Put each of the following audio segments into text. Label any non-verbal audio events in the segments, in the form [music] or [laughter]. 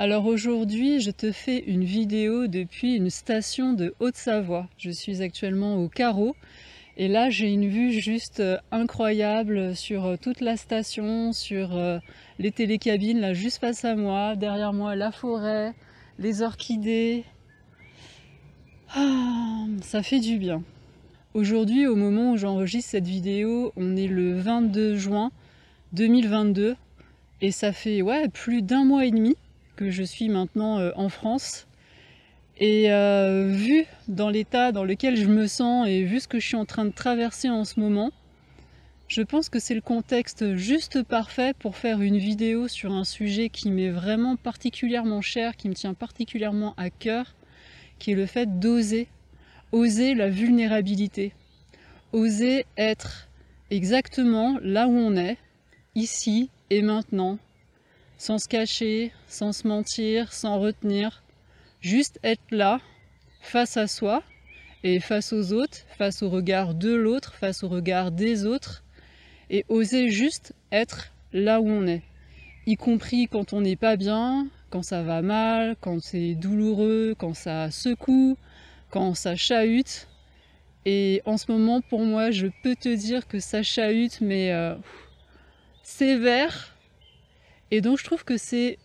Alors aujourd'hui, je te fais une vidéo depuis une station de Haute-Savoie. Je suis actuellement au carreau et là j'ai une vue juste euh, incroyable sur euh, toute la station, sur euh, les télécabines, là juste face à moi, derrière moi la forêt, les orchidées. Ah, ça fait du bien. Aujourd'hui, au moment où j'enregistre cette vidéo, on est le 22 juin 2022 et ça fait plus d'un mois et demi que je suis maintenant euh, en France. Et euh, vu dans l'état dans lequel je me sens et vu ce que je suis en train de traverser en ce moment, je pense que c'est le contexte juste parfait pour faire une vidéo sur un sujet qui m'est vraiment particulièrement cher, qui me tient particulièrement à cœur, qui est le fait d'oser, oser la vulnérabilité, oser être exactement là où on est, ici et maintenant, sans se cacher, sans se mentir, sans retenir, juste être là, face à soi et face aux autres, face au regard de l'autre, face au regard des autres, et oser juste être là où on est, y compris quand on n'est pas bien, quand ça va mal, quand c'est douloureux, quand ça secoue, quand ça chahute. Et en ce moment, pour moi, je peux te dire que ça chahute, mais euh, sévère, et donc je trouve que c'est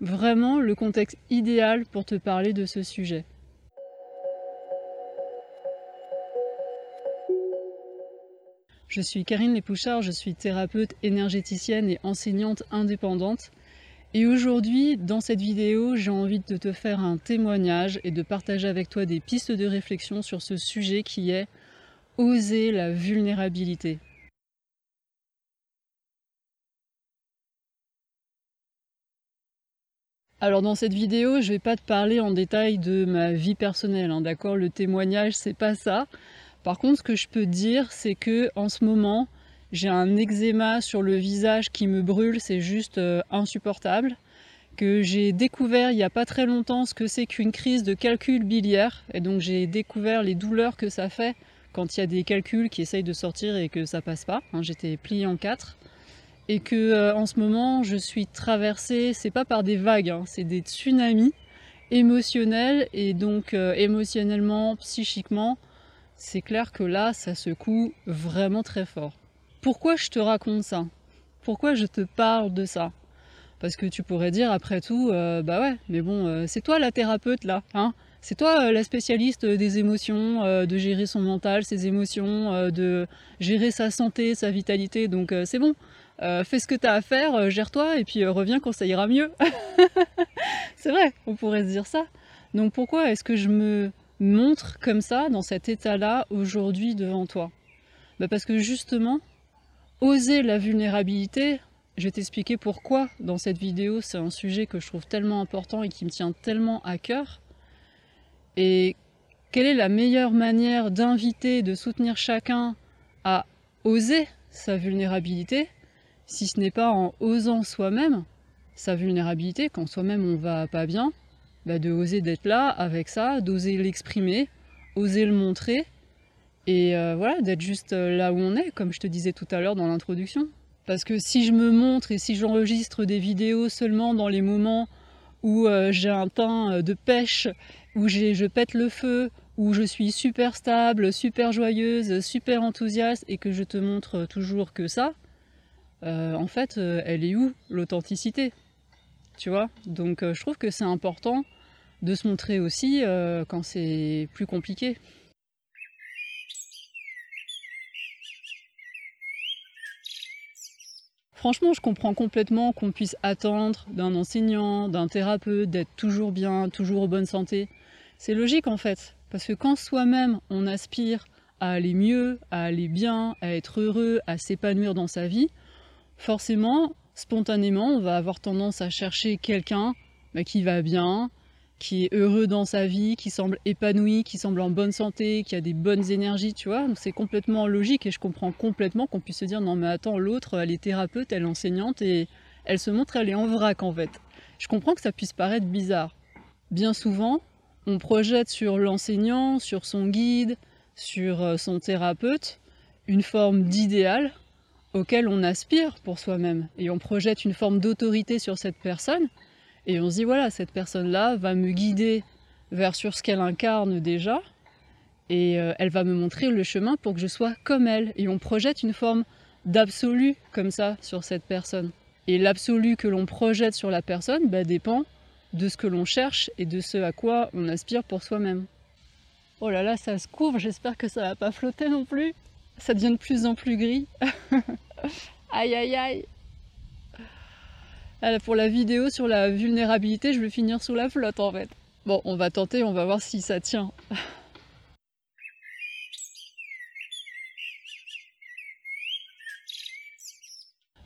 vraiment le contexte idéal pour te parler de ce sujet. Je suis Karine Lépouchard, je suis thérapeute énergéticienne et enseignante indépendante. Et aujourd'hui, dans cette vidéo, j'ai envie de te faire un témoignage et de partager avec toi des pistes de réflexion sur ce sujet qui est oser la vulnérabilité. Alors dans cette vidéo, je vais pas te parler en détail de ma vie personnelle, hein, d'accord? Le témoignage, c'est pas ça. Par contre, ce que je peux te dire, c'est que en ce moment, j'ai un eczéma sur le visage qui me brûle, c'est juste euh, insupportable. Que j'ai découvert il n'y a pas très longtemps ce que c'est qu'une crise de calcul biliaire, et donc j'ai découvert les douleurs que ça fait quand il y a des calculs qui essayent de sortir et que ça passe pas. Hein, j'étais pliée en quatre et que euh, en ce moment je suis traversée, c'est pas par des vagues, hein, c'est des tsunamis émotionnels. Et donc euh, émotionnellement, psychiquement, c'est clair que là ça secoue vraiment très fort. Pourquoi je te raconte ça? Pourquoi je te parle de ça? Parce que tu pourrais dire après tout, euh, bah ouais, mais bon, c'est toi la thérapeute là, hein? C'est toi la spécialiste des émotions, de gérer son mental, ses émotions, de gérer sa santé, sa vitalité, donc c'est bon. Euh, fais ce que tu as à faire, euh, gère-toi et puis euh, reviens quand ça ira mieux. [laughs] c'est vrai, on pourrait se dire ça. Donc pourquoi est-ce que je me montre comme ça, dans cet état-là, aujourd'hui devant toi? Bah Parce que justement, oser la vulnérabilité, je vais t'expliquer pourquoi dans cette vidéo c'est un sujet que je trouve tellement important et qui me tient tellement à cœur. Et quelle est la meilleure manière d'inviter, de soutenir chacun à oser sa vulnérabilité? Si ce n'est pas en osant soi-même sa vulnérabilité, quand soi-même on va pas bien, bah de oser d'être là avec ça, d'oser l'exprimer, oser le montrer, et euh, voilà, d'être juste euh, là où on est, comme je te disais tout à l'heure dans l'introduction. Parce que si je me montre et si j'enregistre des vidéos seulement dans les moments où euh, j'ai un teint de pêche, où je pète le feu, où je suis super stable, super joyeuse, super enthousiaste et que je te montre toujours que ça, euh, en fait, euh, elle est où l'authenticité Tu vois? Donc euh, je trouve que c'est important de se montrer aussi quand c'est plus compliqué. Franchement, je comprends complètement qu'on puisse attendre d'un enseignant, d'un thérapeute, d'être toujours bien, toujours en bonne santé. C'est logique en fait, parce que quand soi-même on aspire à aller mieux, à aller bien, à être heureux, à s'épanouir dans sa vie, forcément, spontanément, on va avoir tendance à chercher quelqu'un bah, qui va bien, qui est heureux dans sa vie, qui semble épanoui, qui semble en bonne santé, qui a des bonnes énergies, tu vois. C'est complètement logique et je comprends complètement qu'on puisse se dire non mais attends, l'autre, elle est thérapeute, elle est enseignante et elle se montre, elle est en vrac en fait. Je comprends que ça puisse paraître bizarre. Bien souvent, on projette sur l'enseignant, sur son guide, sur euh, son thérapeute, une forme d'idéal auquel on aspire pour soi-même. Et on projette une forme d'autorité sur cette personne. Et on se dit, voilà, cette personne-là va me guider vers sur ce qu'elle incarne déjà. Et euh, elle va me montrer le chemin pour que je sois comme elle. Et on projette une forme d'absolu comme ça sur cette personne. Et l'absolu que l'on projette sur la personne bah, dépend de ce que l'on cherche et de ce à quoi on aspire pour soi-même. Oh là là, ça se couvre, j'espère que ça va pas flotter non plus. Ça devient de plus en plus gris. [laughs] aïe aïe aïe. pour la vidéo sur la vulnérabilité, je vais finir sous la flotte en fait. Bon, on va tenter, on va voir si ça tient. [laughs]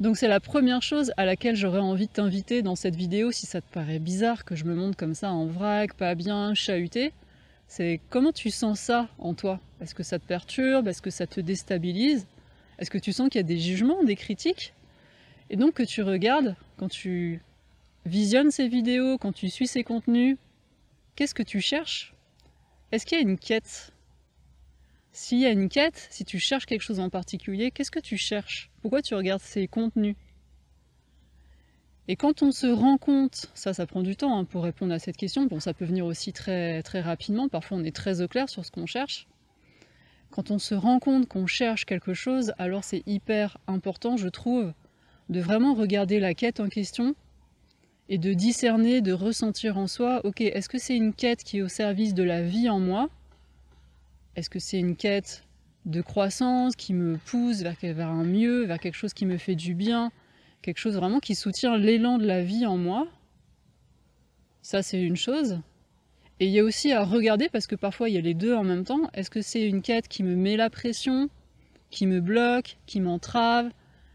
Donc c'est la première chose à laquelle j'aurais envie de t'inviter dans cette vidéo, si ça te paraît bizarre que je me montre comme ça en vrac, pas bien, chahuté. C'est comment tu sens ça en toi? Est-ce que ça te perturbe? Est-ce que ça te déstabilise? Est-ce que tu sens qu'il y a des jugements, des critiques? Et donc que tu regardes, quand tu visionnes ces vidéos, quand tu suis ces contenus, qu'est-ce que tu cherches? Est-ce qu'il y a une quête? S'il y a une quête, si tu cherches quelque chose en particulier, qu'est-ce que tu cherches? Pourquoi tu regardes ces contenus? Et quand on se rend compte, ça, ça prend du temps hein, pour répondre à cette question, bon, ça peut venir aussi très, très rapidement, parfois on est très au clair sur ce qu'on cherche. Quand on se rend compte qu'on cherche quelque chose, alors c'est hyper important, je trouve, de vraiment regarder la quête en question et de discerner, de ressentir en soi, ok, est-ce que c'est une quête qui est au service de la vie en moi? Est-ce que c'est une quête de croissance qui me pousse vers, vers un mieux, vers quelque chose qui me fait du bien, quelque chose vraiment qui soutient l'élan de la vie en moi Ça, c'est une chose. Et il y a aussi à regarder, parce que parfois il y a les deux en même temps, est-ce que c'est une quête qui me met la pression, qui me bloque, qui m'entrave?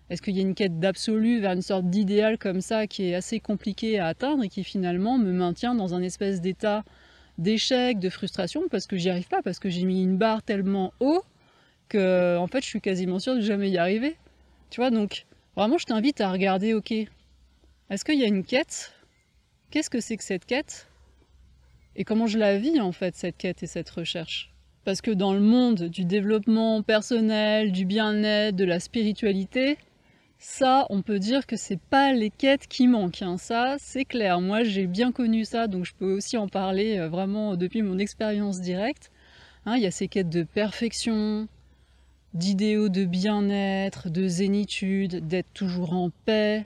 Est-ce qu'il y a une quête d'absolu vers une sorte d'idéal comme ça qui est assez compliqué à atteindre et qui finalement me maintient dans un espèce d'état d'échec, de frustration, parce que j'y arrive pas, parce que j'ai mis une barre tellement haut que en fait je suis quasiment sûre de jamais y arriver. Tu vois, donc vraiment je t'invite à regarder, ok, est-ce qu'il y a une quête? Qu'est-ce que c'est que cette quête? Et comment je la vis en fait, cette quête et cette recherche? Parce que dans le monde du développement personnel, du bien-être, de la spiritualité, ça, on peut dire que c'est pas les quêtes qui manquent. Hein. Ça, c'est clair. Moi, j'ai bien connu ça, donc je peux aussi en parler euh, vraiment depuis mon expérience directe. Hein, il y a ces quêtes de perfection, d'idéaux de bien-être, de zénitude, d'être toujours en paix,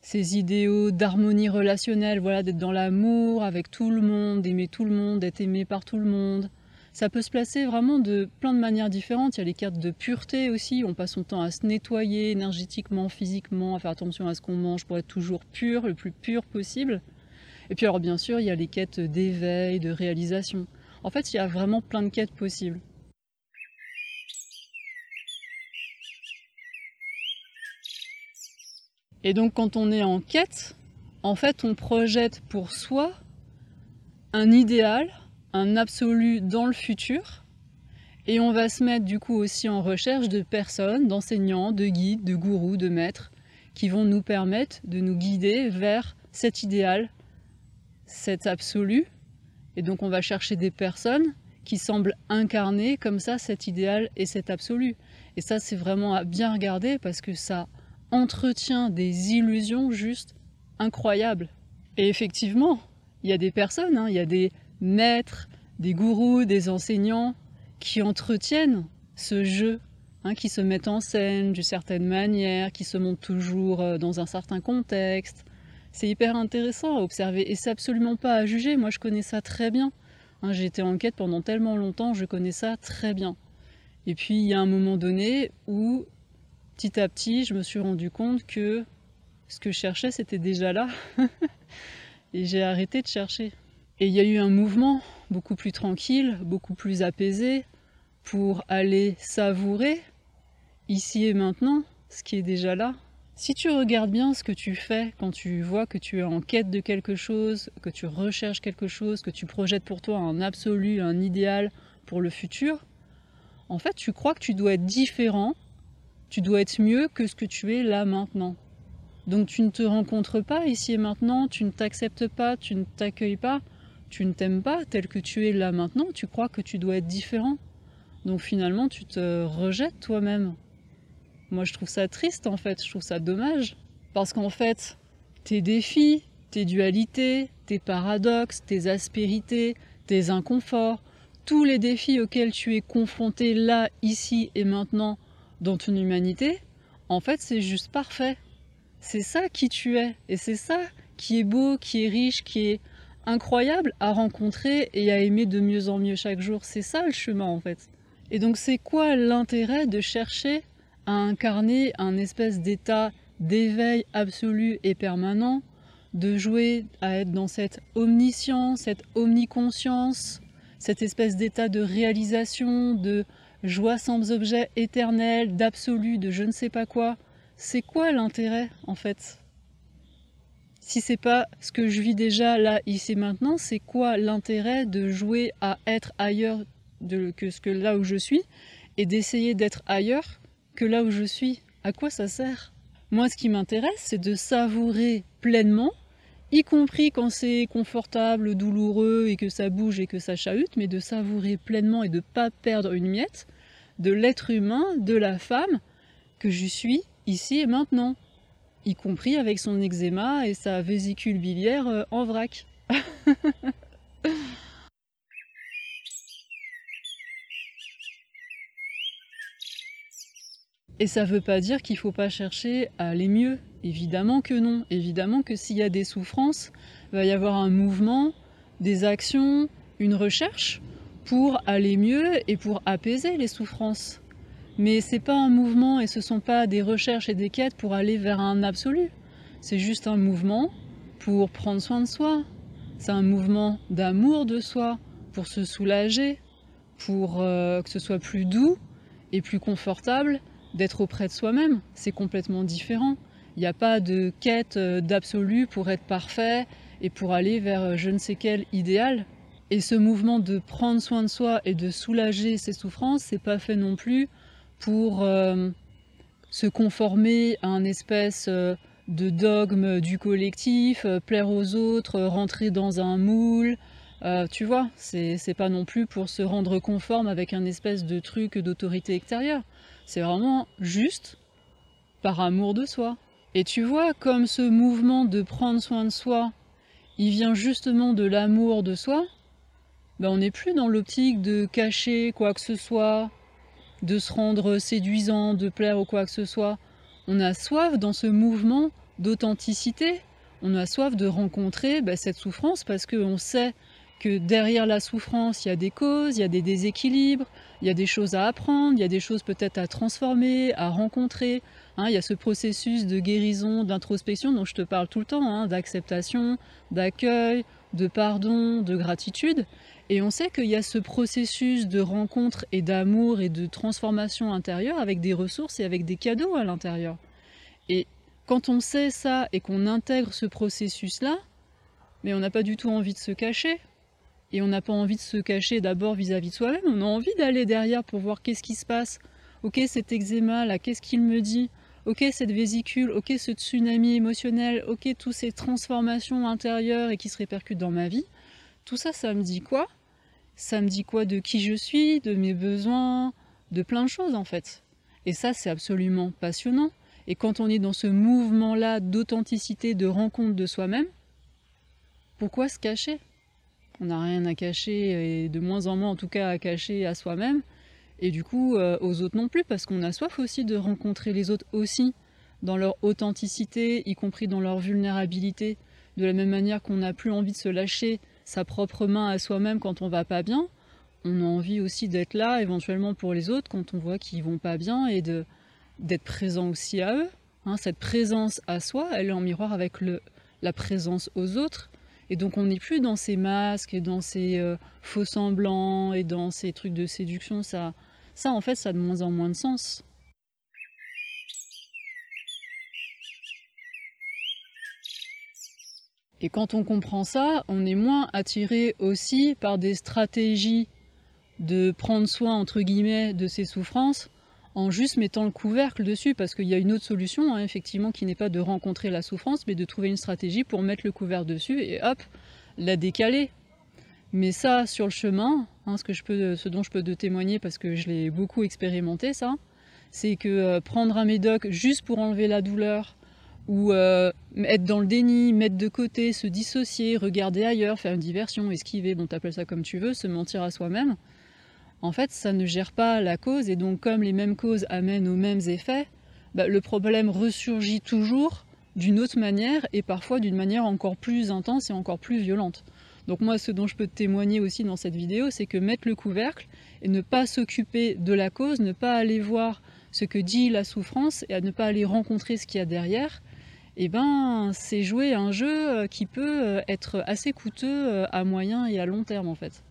ces idéaux d'harmonie relationnelle, voilà, d'être dans l'amour avec tout le monde, d'aimer tout le monde, d'être aimé par tout le monde, ça peut se placer vraiment de plein de manières différentes. Il y a les cartes de pureté aussi, on passe son temps à se nettoyer énergétiquement, physiquement, à faire attention à ce qu'on mange pour être toujours pur, le plus pur possible. Et puis alors bien sûr, il y a les quêtes d'éveil, de réalisation. En fait, il y a vraiment plein de quêtes possibles. Et donc quand on est en quête, en fait, on projette pour soi un idéal, un absolu dans le futur. Et on va se mettre du coup aussi en recherche de personnes, d'enseignants, de guides, de gourous, de maîtres, qui vont nous permettre de nous guider vers cet idéal, cet absolu. Et donc on va chercher des personnes qui semblent incarner comme ça cet idéal et cet absolu. Et ça c'est vraiment à bien regarder parce que ça entretient des illusions juste incroyables. Et effectivement, il y a des personnes, hein, il y a des maîtres, des gourous, des enseignants qui entretiennent ce jeu, hein, qui se mettent en scène d'une certaine manière, qui se montrent toujours euh, dans un certain contexte. C'est hyper intéressant à observer et c'est absolument pas à juger. Moi, je connais ça très bien. Hein, j'ai été en quête pendant tellement longtemps, je connais ça très bien. Et puis, il y a un moment donné où, petit à petit, je me suis rendu compte que ce que je cherchais, c'était déjà là. [laughs] et j'ai arrêté de chercher. Et il y a eu un mouvement beaucoup plus tranquille, beaucoup plus apaisé, pour aller savourer ici et maintenant ce qui est déjà là, Si tu regardes bien ce que tu fais quand tu vois que tu es en quête de quelque chose, que tu recherches quelque chose, que tu projettes pour toi un absolu, un idéal pour le futur, en fait tu crois que tu dois être différent, tu dois être mieux que ce que tu es là maintenant. Donc tu ne te rencontres pas ici et maintenant, tu ne t'acceptes pas, tu ne t'accueilles pas, tu ne t'aimes pas tel que tu es là maintenant, tu crois que tu dois être différent. Donc finalement tu te rejettes toi-même. Moi, je trouve ça triste en fait, je trouve ça dommage. Parce qu'en fait, tes défis, tes dualités, tes paradoxes, tes aspérités, tes inconforts, tous les défis auxquels tu es confronté là, ici et maintenant dans ton humanité, en fait, c'est juste parfait. C'est ça qui tu es. Et c'est ça qui est beau, qui est riche, qui est incroyable à rencontrer et à aimer de mieux en mieux chaque jour. C'est ça le chemin en fait. Et donc c'est quoi l'intérêt de chercher à incarner un espèce d'état d'éveil absolu et permanent, de jouer à être dans cette omniscience, cette omniconscience, cette espèce d'état de réalisation, de joie sans objet éternel, d'absolu, de je ne sais pas quoi. C'est quoi l'intérêt en fait? Si c'est pas ce que je vis déjà là, ici, maintenant, c'est quoi l'intérêt de jouer à être ailleurs que ce que là où je suis et d'essayer d'être ailleurs que là où je suis? À quoi ça sert? Moi, ce qui m'intéresse, c'est de savourer pleinement, y compris quand c'est confortable, douloureux et que ça bouge et que ça chahute, mais de savourer pleinement et de ne pas perdre une miette de l'être humain, de la femme que je suis ici et maintenant, y compris avec son eczéma et sa vésicule biliaire euh, en vrac. [laughs] Et ça ne veut pas dire qu'il ne faut pas chercher à aller mieux. Évidemment que non. Évidemment que s'il y a des souffrances, il va y avoir un mouvement, des actions, une recherche pour aller mieux et pour apaiser les souffrances. Mais c'est pas un mouvement et ce sont pas des recherches et des quêtes pour aller vers un absolu. C'est juste un mouvement pour prendre soin de soi. C'est un mouvement d'amour de soi, pour se soulager, pour euh, que ce soit plus doux et plus confortable d'être auprès de soi-même. C'est complètement différent. Il n'y a pas de quête euh, d'absolu pour être parfait et pour aller vers euh, je ne sais quel idéal. Et ce mouvement de prendre soin de soi et de soulager ses souffrances, c'est pas fait non plus pour euh, se conformer à un espèce de dogme du collectif, plaire aux autres, rentrer dans un moule. tu vois, c'est pas non plus pour se rendre conforme avec un espèce de truc d'autorité extérieure. C'est vraiment juste par amour de soi. Et tu vois, comme ce mouvement de prendre soin de soi, il vient justement de l'amour de soi, ben on n'est plus dans l'optique de cacher quoi que ce soit, de se rendre séduisant, de plaire ou quoi que ce soit. On a soif dans ce mouvement d'authenticité, on a soif de rencontrer ben, cette souffrance parce qu'on sait que derrière la souffrance, il y a des causes, il y a des déséquilibres, il y a des choses à apprendre, il y a des choses peut-être à transformer, à rencontrer. Hein. il y a ce processus de guérison, d'introspection dont je te parle tout le temps, hein, d'acceptation, d'accueil, de pardon, de gratitude. Et on sait qu'il y a ce processus de rencontre et d'amour et de transformation intérieure avec des ressources et avec des cadeaux à l'intérieur. Et quand on sait ça et qu'on intègre ce processus-là, mais on n'a pas du tout envie de se cacher, et on n'a pas envie de se cacher d'abord vis-à-vis de soi-même, on a envie d'aller derrière pour voir qu'est-ce qui se passe. Ok, cet eczéma là, qu'est-ce qu'il me dit? Ok, cette vésicule, ok, ce tsunami émotionnel, ok, toutes ces transformations intérieures et qui se répercutent dans ma vie. Tout ça, ça me dit quoi? Ça me dit quoi de qui je suis, de mes besoins, de plein de choses en fait. Et ça, c'est absolument passionnant. Et quand on est dans ce mouvement-là d'authenticité, de rencontre de soi-même, pourquoi se cacher? On n'a rien à cacher, et de moins en moins en tout cas à cacher à soi-même, et du coup euh, aux autres non plus, parce qu'on a soif aussi de rencontrer les autres aussi, dans leur authenticité, y compris dans leur vulnérabilité, de la même manière qu'on n'a plus envie de se lâcher sa propre main à soi-même quand on va pas bien, on a envie aussi d'être là éventuellement pour les autres quand on voit qu'ils vont pas bien et de d'être présent aussi à eux. Hein. cette présence à soi, elle est en miroir avec le, la présence aux autres, et donc on n'est plus dans ces masques et dans ces euh, faux semblants et dans ces trucs de séduction. Ça, ça, en fait, ça a de moins en moins de sens. Et quand on comprend ça, on est moins attiré aussi par des stratégies de prendre soin, entre guillemets, de ses souffrances en juste mettant le couvercle dessus, parce qu'il y a une autre solution, hein, effectivement, qui n'est pas de rencontrer la souffrance, mais de trouver une stratégie pour mettre le couvercle dessus et hop, la décaler. Mais ça, sur le chemin, hein, ce, que je peux, ce dont je peux te témoigner, parce que je l'ai beaucoup expérimenté, ça, c'est que euh, prendre un médoc juste pour enlever la douleur, ou euh, être dans le déni, mettre de côté, se dissocier, regarder ailleurs, faire une diversion, esquiver, bon t'appelles ça comme tu veux, se mentir à soi-même, en fait ça ne gère pas la cause et donc comme les mêmes causes amènent aux mêmes effets, bah, le problème ressurgit toujours d'une autre manière et parfois d'une manière encore plus intense et encore plus violente. Donc moi ce dont je peux témoigner aussi dans cette vidéo c'est que mettre le couvercle et ne pas s'occuper de la cause, ne pas aller voir ce que dit la souffrance et à ne pas aller rencontrer ce qu'il y a derrière, eh ben, c'est jouer un jeu euh, qui peut euh, être assez coûteux euh, à moyen et à long terme en fait.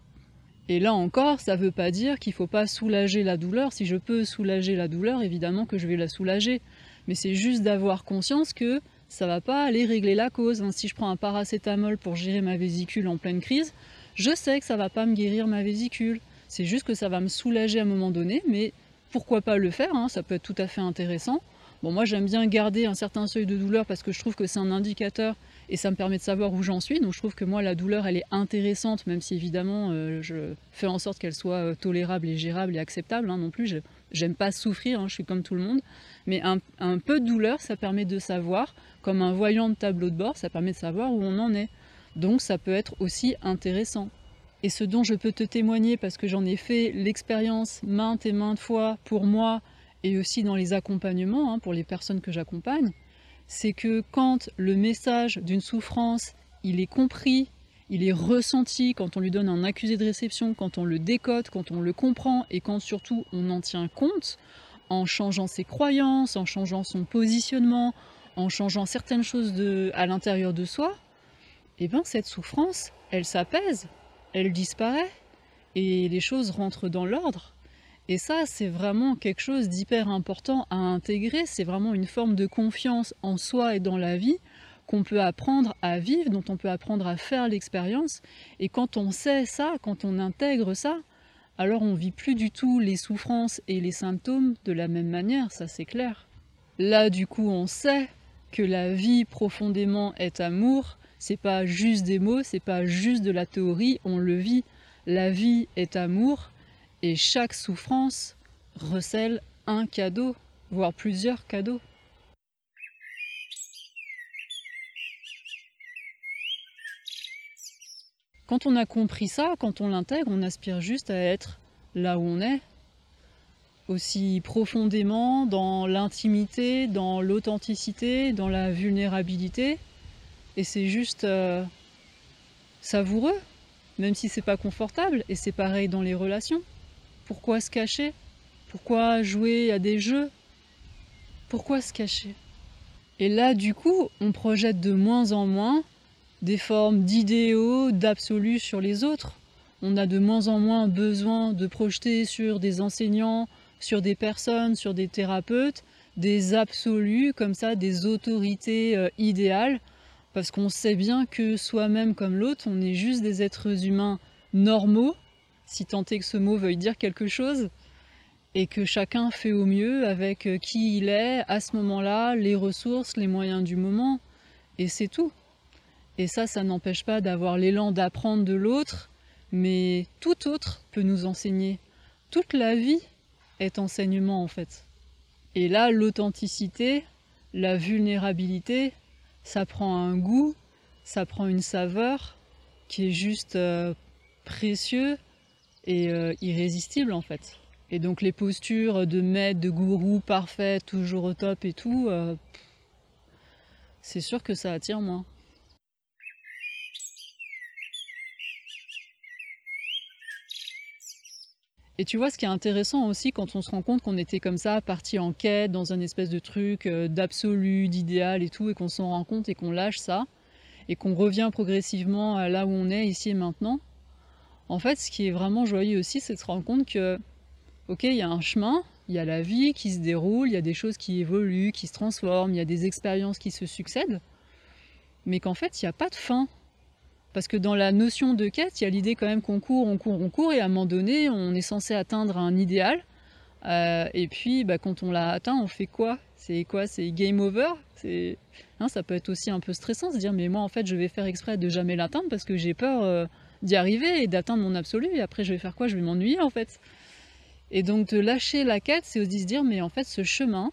Et là encore, ça ne veut pas dire qu'il ne faut pas soulager la douleur. Si je peux soulager la douleur, évidemment que je vais la soulager. Mais c'est juste d'avoir conscience que ça ne va pas aller régler la cause. Hein. Si je prends un paracétamol pour gérer ma vésicule en pleine crise, je sais que ça ne va pas me guérir ma vésicule. C'est juste que ça va me soulager à un moment donné, mais pourquoi pas le faire hein. Ça peut être tout à fait intéressant. Bon, moi j'aime bien garder un certain seuil de douleur parce que je trouve que c'est un indicateur et ça me permet de savoir où j'en suis. Donc je trouve que moi la douleur elle est intéressante, même si évidemment euh, je fais en sorte qu'elle soit euh, tolérable et gérable et acceptable hein, non plus. J'aime pas souffrir, hein, je suis comme tout le monde. Mais un, un, peu de douleur, ça permet de savoir, comme un voyant de tableau de bord, ça permet de savoir où on en est. Donc ça peut être aussi intéressant. Et ce dont je peux te témoigner, parce que j'en ai fait l'expérience maintes et maintes fois pour moi, et aussi dans les accompagnements hein, pour les personnes que j'accompagne, c'est que quand le message d'une souffrance, il est compris, il est ressenti, quand on lui donne un accusé de réception, quand on le décode, quand on le comprend et quand surtout on en tient compte, en changeant ses croyances, en changeant son positionnement, en changeant certaines choses à l'intérieur de soi, eh bien cette souffrance, elle s'apaise, elle disparaît et les choses rentrent dans l'ordre. Et ça, c'est vraiment quelque chose d'hyper important à intégrer. C'est vraiment une forme de confiance en soi et dans la vie qu'on peut apprendre à vivre, dont on peut apprendre à faire l'expérience. Et quand on sait ça, quand on intègre ça, alors on vit plus du tout les souffrances et les symptômes de la même manière, ça c'est clair. Là, du coup, on sait que la vie profondément est amour. C'est pas juste des mots, c'est pas juste de la théorie, on le vit. La vie est amour et chaque souffrance recèle un cadeau, voire plusieurs cadeaux. Quand on a compris ça, quand on l'intègre, on aspire juste à être là où on est, aussi profondément dans l'intimité, dans l'authenticité, dans la vulnérabilité. Et c'est juste euh, savoureux, même si c'est pas confortable. Et c'est pareil dans les relations. Pourquoi se cacher? Pourquoi jouer à des jeux? Pourquoi se cacher? Et là, du coup, on projette de moins en moins des formes d'idéaux, d'absolus sur les autres. On a de moins en moins besoin de projeter sur des enseignants, sur des personnes, sur des thérapeutes, des absolus comme ça, des autorités euh, idéales, parce qu'on sait bien que soi-même comme l'autre, on est juste des êtres humains normaux si tant est que ce mot veuille dire quelque chose, et que chacun fait au mieux avec euh, qui il est à ce moment-là, les ressources, les moyens du moment, et c'est tout. Et ça, ça n'empêche pas d'avoir l'élan d'apprendre de l'autre, mais tout autre peut nous enseigner. Toute la vie est enseignement en fait. Et là, l'authenticité, la vulnérabilité, ça prend un goût, ça prend une saveur qui est juste euh, précieux euh, irrésistible en fait. Et donc les postures de maître, de gourou parfait, toujours au top et tout, euh, c'est sûr que ça attire moins. Et tu vois, ce qui est intéressant aussi quand on se rend compte qu'on était comme ça, parti en quête, dans un espèce de truc euh, d'absolu, d'idéal et tout, et qu'on s'en rend compte et qu'on lâche ça, et qu'on revient progressivement à là où on est, ici et maintenant, en fait, ce qui est vraiment joyeux aussi, c'est de se rendre compte que, ok, il y a un chemin, il y a la vie qui se déroule, il y a des choses qui évoluent, qui se transforment, il y a des expériences qui se succèdent. mais qu'en fait, il n'y a pas de fin. Parce que dans la notion de quête, il y a l'idée quand même qu'on court, on court, on court, et à un moment donné, on est censé atteindre un idéal. Euh, et puis, bah, quand on l'a atteint, on fait quoi? C'est quoi? C'est game over? Hein, Ça peut être aussi un peu stressant, se dire, mais moi, en fait, je vais faire exprès de jamais l'atteindre parce que j'ai peur euh, d'y arriver et d'atteindre mon absolu. Et après, je vais faire quoi? Je vais m'ennuyer, en fait. Et donc, de lâcher la quête, c'est aussi se dire, mais en fait, ce chemin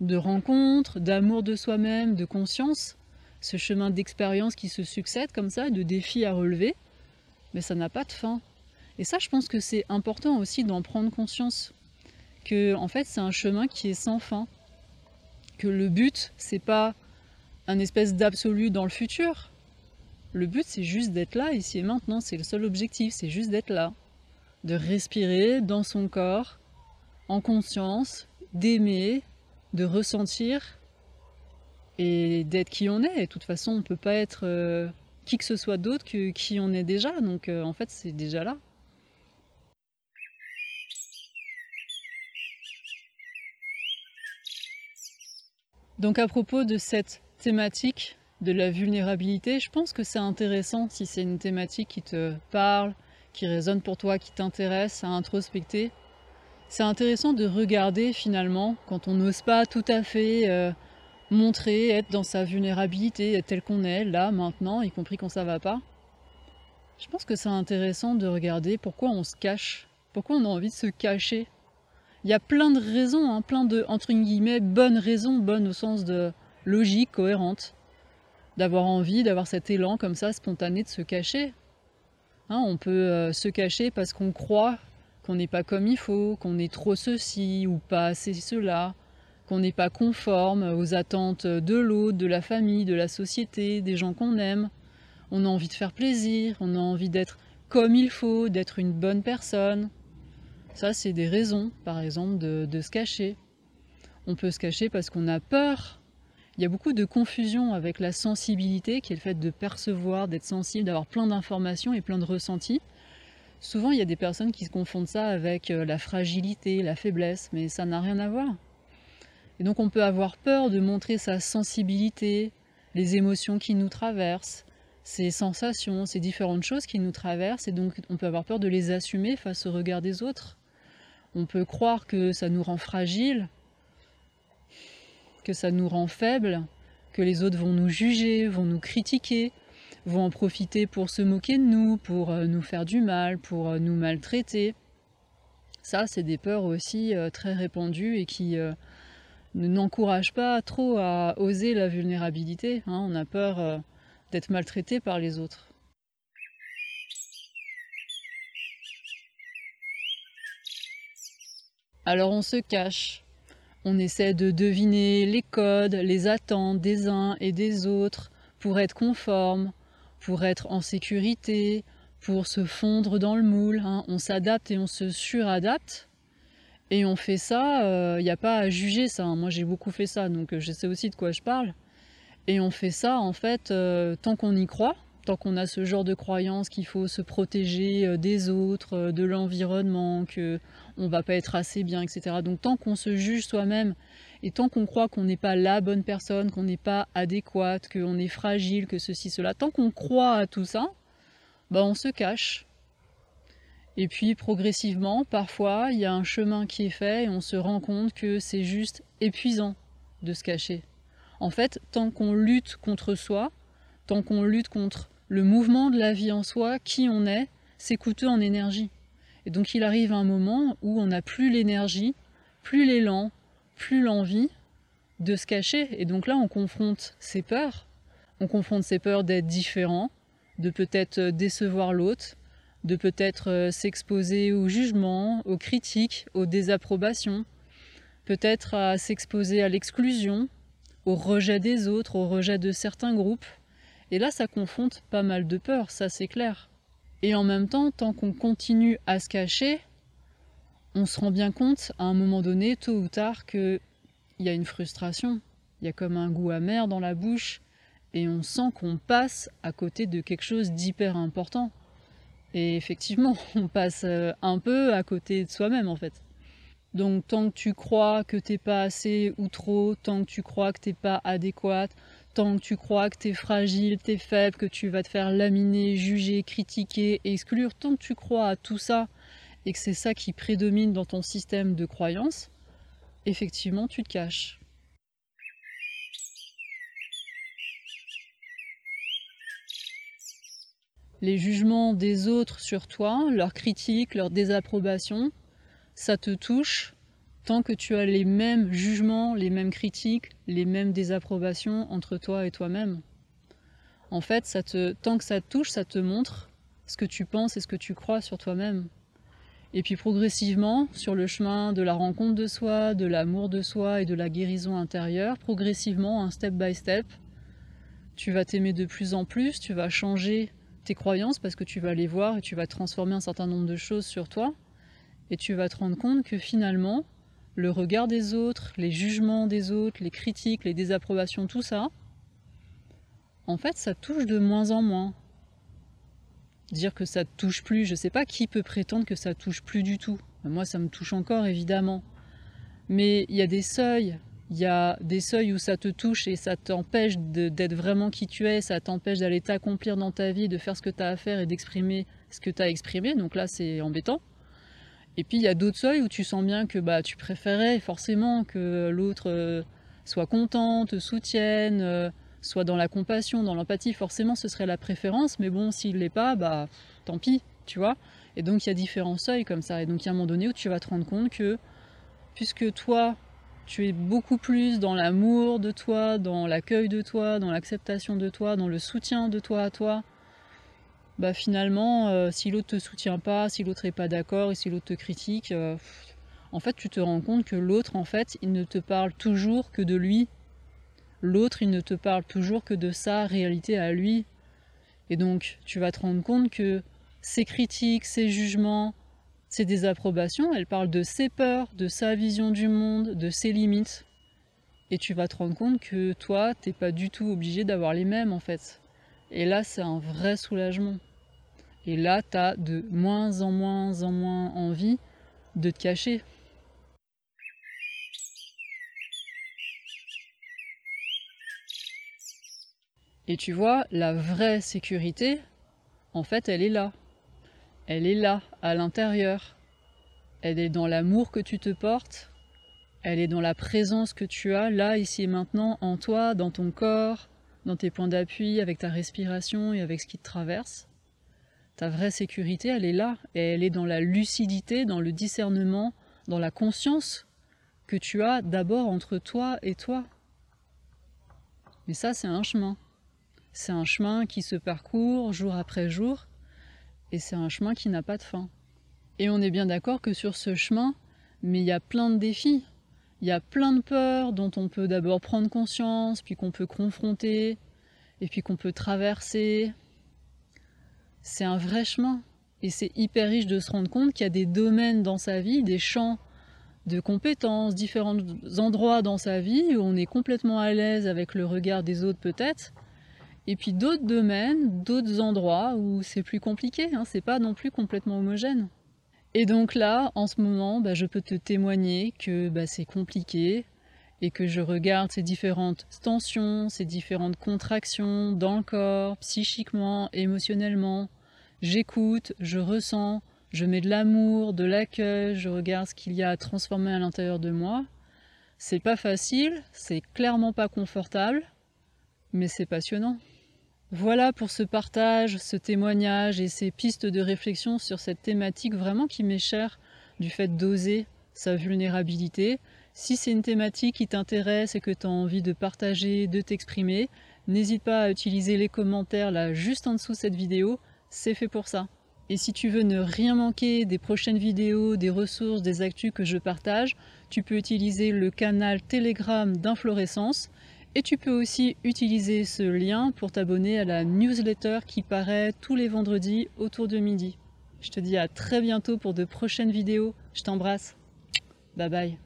de rencontre, d'amour de soi-même, de conscience, ce chemin d'expérience qui se succède comme ça, de défis à relever, mais ça n'a pas de fin. Et ça, je pense que c'est important aussi d'en prendre conscience, que en fait, c'est un chemin qui est sans fin, que le but, c'est pas un espèce d'absolu dans le futur. Le but, c'est juste d'être là, ici et maintenant, c'est le seul objectif, c'est juste d'être là, de respirer dans son corps, en conscience, d'aimer, de ressentir et d'être qui on est. De toute façon, on ne peut pas être euh, qui que ce soit d'autre que qui on est déjà. Donc euh, en fait, c'est déjà là. Donc à propos de cette thématique de la vulnérabilité, je pense que c'est intéressant si c'est une thématique qui te parle, qui résonne pour toi, qui t'intéresse à introspecter. C'est intéressant de regarder finalement quand on n'ose pas tout à fait euh, montrer, être dans sa vulnérabilité, être tel qu'on est, là, maintenant, y compris quand ça va pas. Je pense que c'est intéressant de regarder pourquoi on se cache, pourquoi on a envie de se cacher. Il y a plein de raisons, hein, plein de, entre guillemets, bonnes raisons, bonnes au sens de logique, cohérente, d'avoir envie, d'avoir cet élan comme ça, spontané, de se cacher. Hein, on peut euh, se cacher parce qu'on croit qu'on n'est pas comme il faut, qu'on est trop ceci ou pas assez cela, qu'on n'est pas conforme aux attentes de l'autre, de la famille, de la société, des gens qu'on aime. On a envie de faire plaisir, on a envie d'être comme il faut, d'être une bonne personne. Ça, c'est des raisons, par exemple, de, se cacher. On peut se cacher parce qu'on a peur. Il y a beaucoup de confusion avec la sensibilité, qui est le fait de percevoir, d'être sensible, d'avoir plein d'informations et plein de ressentis. Souvent, il y a des personnes qui se confondent ça avec euh, la fragilité, la faiblesse, mais ça n'a rien à voir. Et donc on peut avoir peur de montrer sa sensibilité, les émotions qui nous traversent, ces sensations, ces différentes choses qui nous traversent, et donc on peut avoir peur de les assumer face au regard des autres. On peut croire que ça nous rend fragile, que ça nous rend faible, que les autres vont nous juger, vont nous critiquer, vont en profiter pour se moquer de nous, pour euh, nous faire du mal, pour euh, nous maltraiter. Ça, c'est des peurs aussi euh, très répandues et qui n'encourage pas trop à oser la vulnérabilité. Hein. on a peur d'être maltraité par les autres. Alors on se cache, on essaie de deviner les codes, les attentes des uns et des autres pour être conforme, pour être en sécurité, pour se fondre dans le moule. Hein. On s'adapte et on se suradapte et on fait ça, il euh, n'y a pas à juger ça. Hein. Moi j'ai beaucoup fait ça, donc euh, je sais aussi de quoi je parle. Et on fait ça en fait euh, tant qu'on y croit, tant qu'on a ce genre de croyance qu'il faut se protéger des autres, de l'environnement, que on va pas être assez bien, etc. Donc tant qu'on se juge soi-même et tant qu'on croit qu'on n'est pas la bonne personne, qu'on n'est pas adéquate, qu'on est fragile, que ceci, cela, tant qu'on croit à tout ça, bah on se cache, et puis progressivement, parfois, il y a un chemin qui est fait et on se rend compte que c'est juste épuisant de se cacher. En fait, tant qu'on lutte contre soi, tant qu'on lutte contre le mouvement de la vie en soi, qui on est, c'est coûteux en énergie. Et donc il arrive un moment où on n'a plus l'énergie, plus l'élan, plus l'envie de se cacher. Et donc là, on confronte ses peurs. On confronte ses peurs d'être différent, de peut-être décevoir l'autre, de peut-être euh, s'exposer au jugement, aux critiques, aux désapprobations, peut-être à s'exposer à l'exclusion, au rejet des autres, au rejet de certains groupes. Et là, ça confronte pas mal de peur, ça c'est clair. Et en même temps, tant qu'on continue à se cacher, on se rend bien compte à un moment donné, tôt ou tard, qu'il y a une frustration, il y a comme un goût amer dans la bouche, et on sent qu'on passe à côté de quelque chose d'hyper important. Et effectivement, [laughs] on passe euh, un peu à côté de soi-même en fait. Donc tant que tu crois que t'es pas assez ou trop, tant que tu crois que t'es pas adéquate, tant que tu crois que tu es fragile, tu es faible, que tu vas te faire laminer, juger, critiquer, exclure, tant que tu crois à tout ça et que c'est ça qui prédomine dans ton système de croyance, effectivement, tu te caches. Les jugements des autres sur toi, leurs critiques, leurs désapprobations, ça te touche tant que tu as les mêmes jugements, les mêmes critiques, les mêmes désapprobations entre toi et toi-même. En fait, tant que ça te touche, ça te montre ce que tu penses et ce que tu crois sur toi-même. Et puis progressivement, sur le chemin de la rencontre de soi, de l'amour de soi et de la guérison intérieure, progressivement, un step by step, tu vas t'aimer de plus en plus, tu vas changer tes croyances parce que tu vas les voir et tu vas transformer un certain nombre de choses sur toi. Et tu vas te rendre compte que finalement, le regard des autres, les jugements des autres, les critiques, les désapprobations, tout ça, en fait, ça touche de moins en moins dire que ça touche plus, je sais pas qui peut prétendre que ça touche plus du tout. Moi, ça me touche encore, évidemment. Mais il y a des seuils. Il y a des seuils où ça te touche et ça t'empêche d'être vraiment qui tu es, ça t'empêche d'aller t'accomplir dans ta vie, de faire ce que tu as à faire et d'exprimer ce que tu as exprimé. Donc là, c'est embêtant. Et puis il y a d'autres seuils où tu sens bien que bah, tu préférais forcément que l'autre euh, soit content, te soutienne, euh, soit dans la compassion, dans l'empathie, forcément ce serait la préférence, mais bon, s'il l'est pas, bah tant pis, tu vois. Et donc il y a différents seuils comme ça. Et donc il y a un moment donné où tu vas te rendre compte que, puisque toi, tu es beaucoup plus dans l'amour de toi, dans l'accueil de toi, dans l'acceptation de toi, dans le soutien de toi à toi, bah finalement, euh, si l'autre te soutient pas, si l'autre est pas d'accord et si l'autre te critique, euh, en fait, tu te rends compte que l'autre, en fait, il ne te parle toujours que de lui L'autre, il ne te parle toujours que de sa réalité à lui. Et donc, tu vas te rendre compte que ses critiques, ses jugements, ses désapprobations, elles parlent de ses peurs, de sa vision du monde, de ses limites. Et tu vas te rendre compte que toi, t'es pas du tout obligé d'avoir les mêmes en fait. Et là, c'est un vrai soulagement. Et là, tu as de moins en moins en moins envie de te cacher. Et tu vois, la vraie sécurité, en fait, elle est là. Elle est là, à l'intérieur. Elle est dans l'amour que tu te portes. Elle est dans la présence que tu as là, ici et maintenant, en toi, dans ton corps, dans tes points d'appui, avec ta respiration et avec ce qui te traverse. Ta vraie sécurité, elle est là. Et elle est dans la lucidité, dans le discernement, dans la conscience que tu as d'abord entre toi et toi. Mais ça, c'est un chemin. C'est un chemin qui se parcourt jour après jour, et c'est un chemin qui n'a pas de fin. Et on est bien d'accord que sur ce chemin, mais il y a plein de défis. Il y a plein de peurs dont on peut d'abord prendre conscience, puis qu'on peut confronter, et puis qu'on peut traverser. C'est un vrai chemin. Et c'est hyper riche de se rendre compte qu'il y a des domaines dans sa vie, des champs de compétences, différents endroits dans sa vie où on est complètement à l'aise avec le regard des autres peut-être, et puis d'autres domaines, d'autres endroits où c'est plus compliqué, hein, c'est pas non plus complètement homogène. Et donc là, en ce moment, bah, je peux te témoigner que bah, c'est compliqué et que je regarde ces différentes tensions, ces différentes contractions dans le corps, psychiquement, émotionnellement. J'écoute, je ressens, je mets de l'amour, de l'accueil, je regarde ce qu'il y a à transformer à l'intérieur de moi. C'est pas facile, c'est clairement pas confortable, mais c'est passionnant. Voilà pour ce partage, ce témoignage et ces pistes de réflexion sur cette thématique vraiment qui m'est chère du fait d'oser sa vulnérabilité. Si c'est une thématique qui t'intéresse et que tu as envie de partager, de t'exprimer, n'hésite pas à utiliser les commentaires là juste en dessous de cette vidéo, c'est fait pour ça. Et si tu veux ne rien manquer des prochaines vidéos, des ressources, des actus que je partage, tu peux utiliser le canal Telegram d'Inflorescence et tu peux aussi utiliser ce lien pour t'abonner à la newsletter qui paraît tous les vendredis autour de midi. Je te dis à très bientôt pour de prochaines vidéos. Je t'embrasse. Bye bye.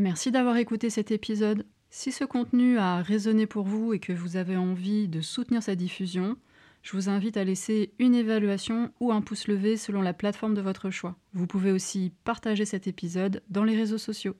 Merci d'avoir écouté cet épisode. Si ce contenu a résonné pour vous et que vous avez envie de soutenir sa diffusion, je vous invite à laisser une évaluation ou un pouce levé selon la plateforme de votre choix. Vous pouvez aussi partager cet épisode dans les réseaux sociaux.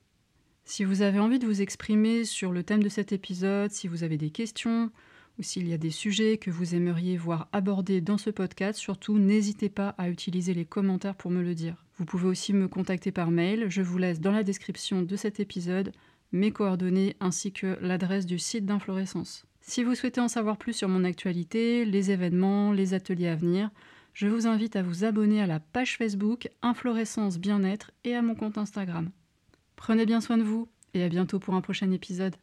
Si vous avez envie de vous exprimer sur le thème de cet épisode, si vous avez des questions ou s'il y a des sujets que vous aimeriez voir abordés dans ce podcast, surtout n'hésitez pas à utiliser les commentaires pour me le dire. Vous pouvez aussi me contacter par mail, je vous laisse dans la description de cet épisode mes coordonnées ainsi que l'adresse du site d'inflorescence. Si vous souhaitez en savoir plus sur mon actualité, les événements, les ateliers à venir, je vous invite à vous abonner à la page Facebook Inflorescence Bien-être et à mon compte Instagram. Prenez bien soin de vous et à bientôt pour un prochain épisode.